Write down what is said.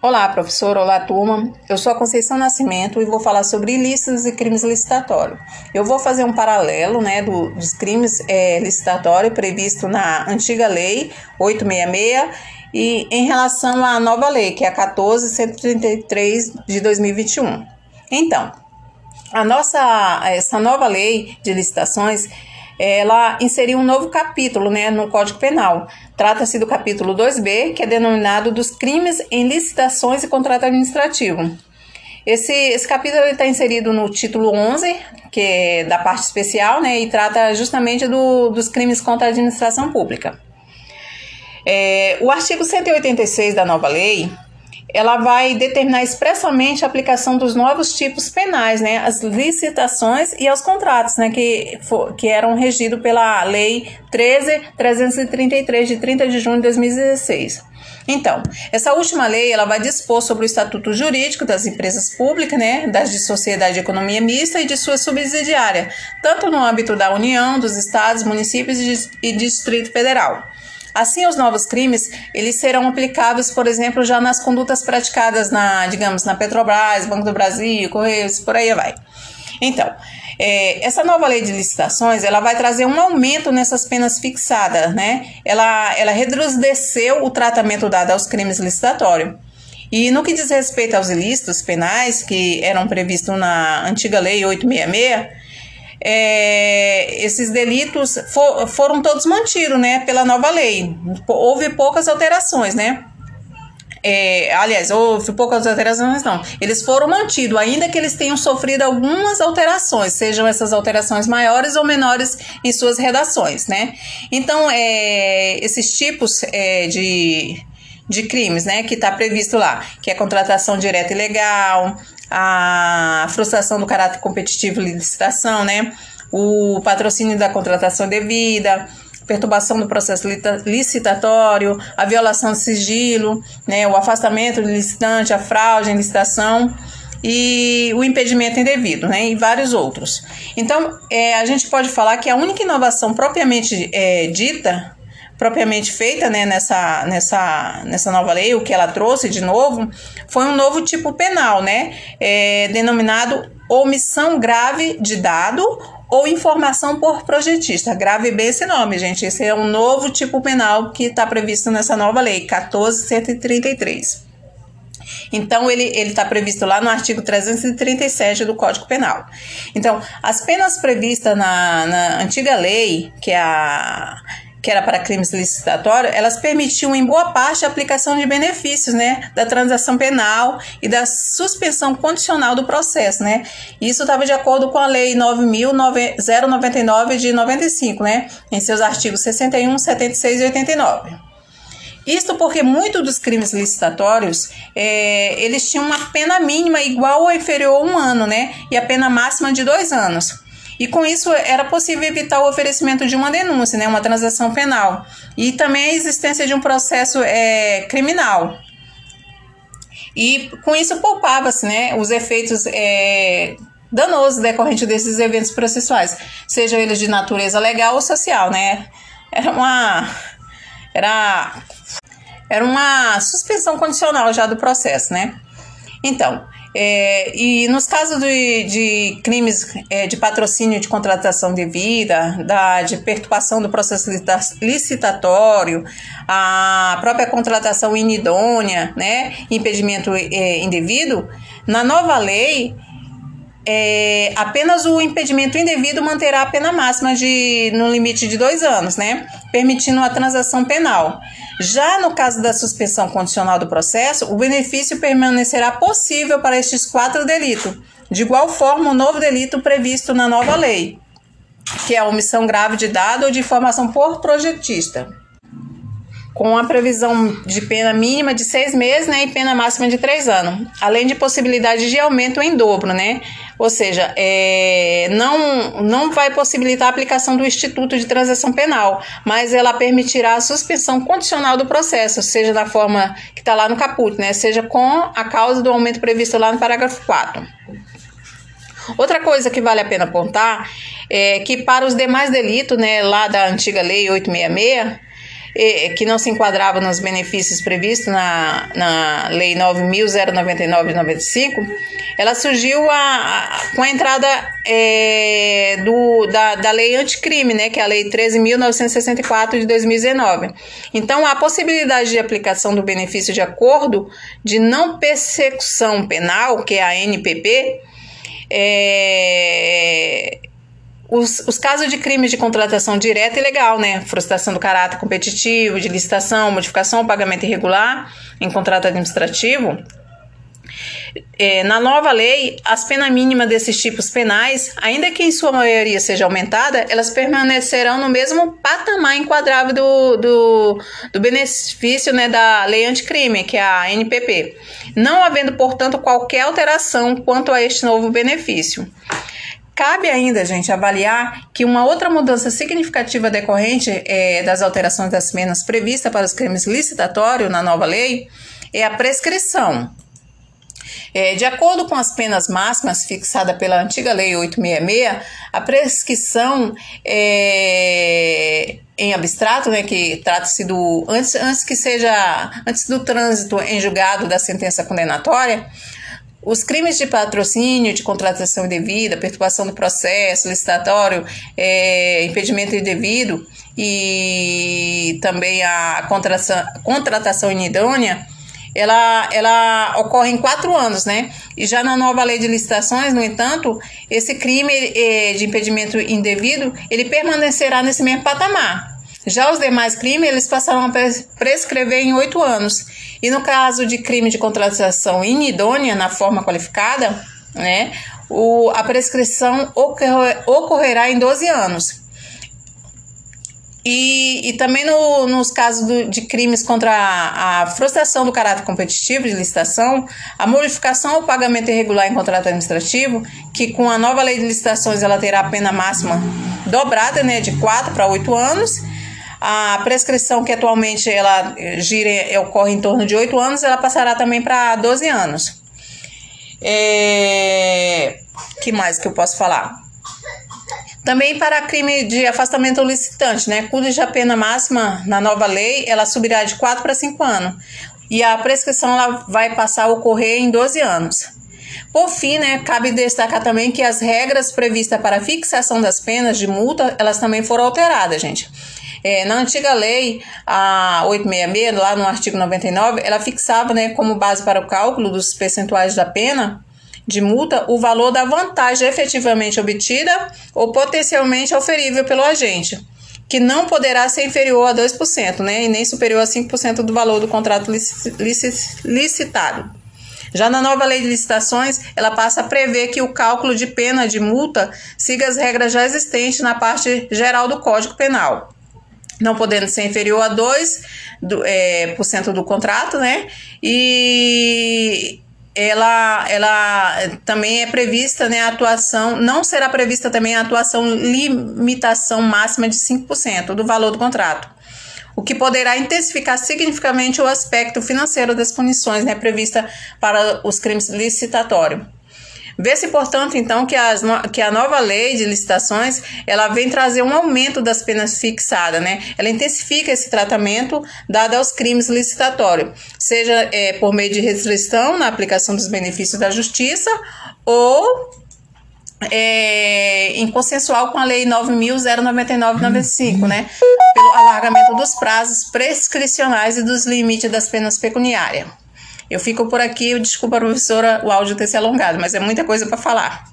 Olá, professor. Olá, turma. Eu sou a Conceição Nascimento e vou falar sobre ilícitos e crimes licitatórios. Eu vou fazer um paralelo né, do, dos crimes é, licitatórios previsto na antiga lei 866 e em relação à nova lei, que é a 14133 de 2021. Então, a nossa essa nova lei de licitações ela inseriu um novo capítulo né, no Código Penal. Trata-se do capítulo 2B, que é denominado dos crimes em licitações e contrato administrativo. Esse, esse capítulo está inserido no título 11, que é da parte especial, né, e trata justamente do, dos crimes contra a administração pública. É, o artigo 186 da nova lei ela vai determinar expressamente a aplicação dos novos tipos penais, né, as licitações e aos contratos, né, que, for, que eram regidos pela Lei 13.333, de 30 de junho de 2016. Então, essa última lei ela vai dispor sobre o estatuto jurídico das empresas públicas, né, das de sociedade de economia mista e de sua subsidiária, tanto no âmbito da União, dos estados, municípios e Distrito Federal. Assim, os novos crimes, eles serão aplicáveis, por exemplo, já nas condutas praticadas na, digamos, na Petrobras, Banco do Brasil, Correios, por aí vai. Então, é, essa nova lei de licitações, ela vai trazer um aumento nessas penas fixadas, né? Ela, ela reduzeceu o tratamento dado aos crimes licitatórios. E no que diz respeito aos ilícitos penais que eram previstos na antiga lei 866, é, esses delitos for, foram todos mantidos, né, pela nova lei. Houve poucas alterações, né? É, aliás, houve poucas alterações, não. Eles foram mantidos, ainda que eles tenham sofrido algumas alterações, sejam essas alterações maiores ou menores em suas redações, né? Então, é, esses tipos é, de, de crimes, né, que está previsto lá, que é contratação direta ilegal, a frustração do caráter competitivo e licitação, né? O patrocínio da contratação devida, perturbação do processo licitatório, a violação do sigilo, né, o afastamento do licitante, a fraude em licitação e o impedimento indevido, né, e vários outros. Então, é, a gente pode falar que a única inovação propriamente é, dita propriamente feita né, nessa, nessa, nessa nova lei, o que ela trouxe de novo, foi um novo tipo penal, né, é, denominado omissão grave de dado ou informação por projetista. Grave bem esse nome, gente. Esse é um novo tipo penal que está previsto nessa nova lei, 14133. Então, ele está previsto lá no artigo 337 do Código Penal. Então, as penas previstas na, na antiga lei, que é a que era para crimes licitatórios, elas permitiam em boa parte a aplicação de benefícios, né, da transação penal e da suspensão condicional do processo, né? Isso estava de acordo com a lei 9099 de 95, né, em seus artigos 61, 76 e 89. Isto porque muitos dos crimes licitatórios, é, eles tinham uma pena mínima igual ou inferior a um ano, né? E a pena máxima de dois anos. E com isso era possível evitar o oferecimento de uma denúncia, né, uma transação penal, e também a existência de um processo é, criminal. E com isso poupava-se né, os efeitos é, danosos decorrentes desses eventos processuais, sejam eles de natureza legal ou social. Né? Era uma. Era, era uma suspensão condicional já do processo, né? Então, é, e nos casos de, de crimes é, de patrocínio de contratação devida, da, de perturbação do processo licitatório, a própria contratação inidônea, né, impedimento é, indevido, na nova lei é, apenas o impedimento indevido manterá a pena máxima de, no limite de dois anos, né? Permitindo a transação penal. Já no caso da suspensão condicional do processo, o benefício permanecerá possível para estes quatro delitos. De igual forma, o novo delito previsto na nova lei, que é a omissão grave de dado ou de informação por projetista com a previsão de pena mínima de seis meses né, e pena máxima de três anos, além de possibilidade de aumento em dobro, né? Ou seja, é, não, não vai possibilitar a aplicação do Instituto de Transação Penal, mas ela permitirá a suspensão condicional do processo, seja da forma que está lá no caput, né? Seja com a causa do aumento previsto lá no parágrafo 4. Outra coisa que vale a pena apontar é que para os demais delitos, né, lá da antiga lei 866, que não se enquadrava nos benefícios previstos na, na Lei 9.099 de 95, ela surgiu a, a, com a entrada é, do, da, da lei anticrime, né, que é a Lei 13.964 de 2019. Então, a possibilidade de aplicação do benefício de acordo de não persecução penal, que é a NPP, é, os, os casos de crimes de contratação direta e legal, né? Frustração do caráter competitivo, de licitação, modificação, pagamento irregular em contrato administrativo. É, na nova lei, as penas mínimas desses tipos penais, ainda que em sua maioria seja aumentada, elas permanecerão no mesmo patamar enquadrável do, do, do benefício né, da lei anticrime, que é a NPP, não havendo, portanto, qualquer alteração quanto a este novo benefício. Cabe ainda, gente, avaliar que uma outra mudança significativa decorrente é, das alterações das penas previstas para os crimes licitatórios na nova lei é a prescrição. É, de acordo com as penas máximas fixadas pela antiga Lei 866, a prescrição é, em abstrato, né, que trata-se do antes, antes que seja antes do trânsito em julgado da sentença condenatória, os crimes de patrocínio, de contratação indevida, perturbação do processo licitatório, é, impedimento indevido e também a contratação, contratação inidônea, ela, ela ocorre em quatro anos, né? E já na nova lei de licitações, no entanto, esse crime é, de impedimento indevido, ele permanecerá nesse mesmo patamar. Já os demais crimes, eles passarão a prescrever em oito anos. E no caso de crime de contratação inidônea na forma qualificada, né, o, a prescrição ocorrer, ocorrerá em 12 anos. E, e também no, nos casos do, de crimes contra a, a, frustração do caráter competitivo de licitação, a modificação ou pagamento irregular em contrato administrativo, que com a nova lei de licitações ela terá a pena máxima dobrada né, de 4 para 8 anos, a prescrição que atualmente ela gira, ocorre em torno de 8 anos, ela passará também para 12 anos. É... que mais que eu posso falar? Também para crime de afastamento licitante, né, cuja pena máxima na nova lei ela subirá de 4 para 5 anos. E a prescrição ela vai passar a ocorrer em 12 anos. Por fim, né, cabe destacar também que as regras previstas para fixação das penas de multa, elas também foram alteradas, gente. É, na antiga lei, a 866, lá no artigo 99, ela fixava né, como base para o cálculo dos percentuais da pena de multa o valor da vantagem efetivamente obtida ou potencialmente oferível pelo agente, que não poderá ser inferior a 2%, né, e nem superior a 5% do valor do contrato licitado. Já na nova lei de licitações, ela passa a prever que o cálculo de pena de multa siga as regras já existentes na parte geral do Código Penal não podendo ser inferior a 2% do, é, por cento do contrato, né? E ela, ela também é prevista né, a atuação, não será prevista também a atuação limitação máxima de 5% do valor do contrato, o que poderá intensificar significativamente o aspecto financeiro das punições né, prevista para os crimes licitatórios. Vê-se, portanto, então, que, as, que a nova lei de licitações ela vem trazer um aumento das penas fixadas, né? Ela intensifica esse tratamento dado aos crimes licitatórios, seja é, por meio de restrição na aplicação dos benefícios da justiça ou é, em consensual com a Lei 9.099-95, né? Pelo alargamento dos prazos prescricionais e dos limites das penas pecuniárias. Eu fico por aqui, desculpa, professora, o áudio ter se alongado, mas é muita coisa para falar.